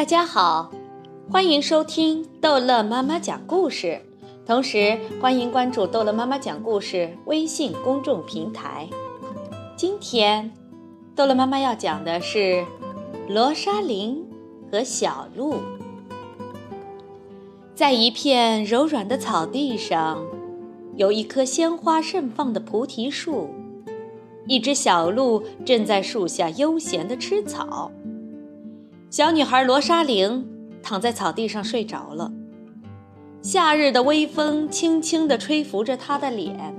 大家好，欢迎收听逗乐妈妈讲故事，同时欢迎关注逗乐妈妈讲故事微信公众平台。今天，逗乐妈妈要讲的是罗莎琳和小鹿。在一片柔软的草地上，有一棵鲜花盛放的菩提树，一只小鹿正在树下悠闲地吃草。小女孩罗莎琳躺在草地上睡着了，夏日的微风轻轻地吹拂着她的脸。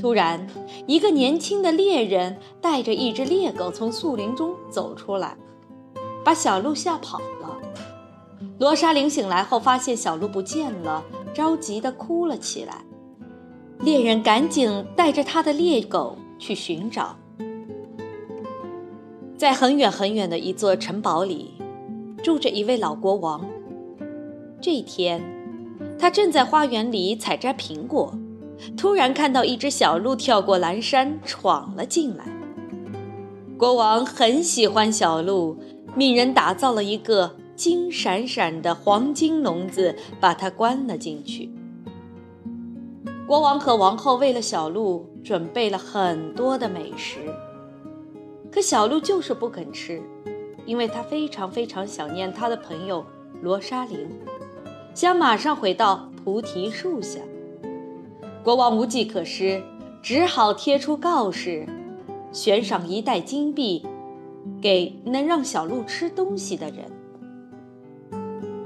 突然，一个年轻的猎人带着一只猎狗从树林中走出来，把小鹿吓跑了。罗莎琳醒来后发现小鹿不见了，着急地哭了起来。猎人赶紧带着他的猎狗去寻找。在很远很远的一座城堡里，住着一位老国王。这天，他正在花园里采摘苹果，突然看到一只小鹿跳过栏山闯了进来。国王很喜欢小鹿，命人打造了一个金闪闪的黄金笼子，把它关了进去。国王和王后为了小鹿准备了很多的美食。可小鹿就是不肯吃，因为它非常非常想念它的朋友罗莎琳，想马上回到菩提树下。国王无计可施，只好贴出告示，悬赏一袋金币给能让小鹿吃东西的人。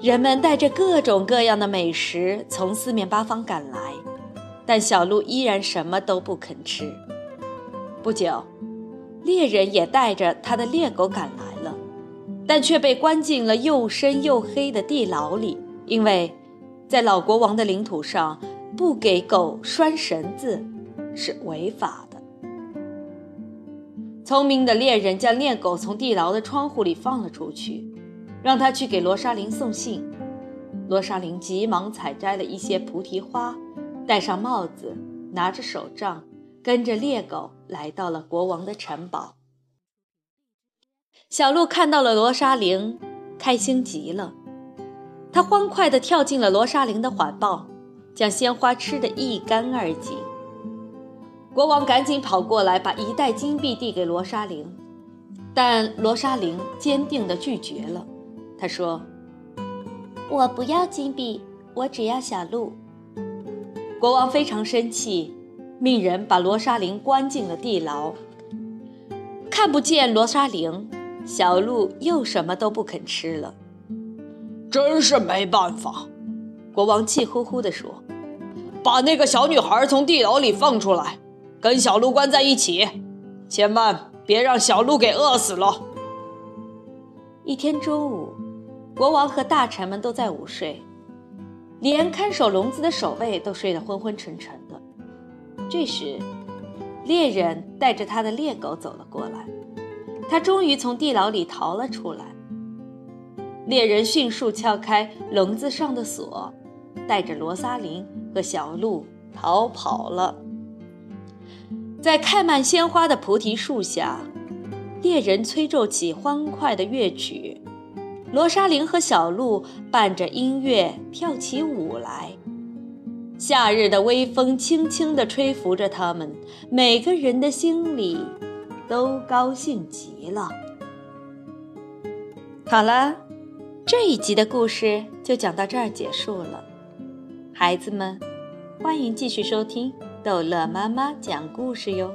人们带着各种各样的美食从四面八方赶来，但小鹿依然什么都不肯吃。不久。猎人也带着他的猎狗赶来了，但却被关进了又深又黑的地牢里，因为，在老国王的领土上，不给狗拴绳子是违法的。聪明的猎人将猎狗从地牢的窗户里放了出去，让他去给罗莎琳送信。罗莎琳急忙采摘了一些菩提花，戴上帽子，拿着手杖。跟着猎狗来到了国王的城堡。小鹿看到了罗莎琳，开心极了，它欢快地跳进了罗莎琳的怀抱，将鲜花吃得一干二净。国王赶紧跑过来，把一袋金币递给罗莎琳，但罗莎琳坚定地拒绝了。他说：“我不要金币，我只要小鹿。”国王非常生气。命人把罗莎琳关进了地牢。看不见罗莎琳，小鹿又什么都不肯吃了。真是没办法，国王气呼呼地说：“把那个小女孩从地牢里放出来，跟小鹿关在一起，千万别让小鹿给饿死了。”一天中午，国王和大臣们都在午睡，连看守笼子的守卫都睡得昏昏沉沉的。这时，猎人带着他的猎狗走了过来，他终于从地牢里逃了出来。猎人迅速撬开笼子上的锁，带着罗莎琳和小鹿逃跑了。在开满鲜花的菩提树下，猎人吹奏起欢快的乐曲，罗莎琳和小鹿伴着音乐跳起舞来。夏日的微风轻轻地吹拂着他们，每个人的心里都高兴极了。好了，这一集的故事就讲到这儿结束了。孩子们，欢迎继续收听逗乐妈妈讲故事哟。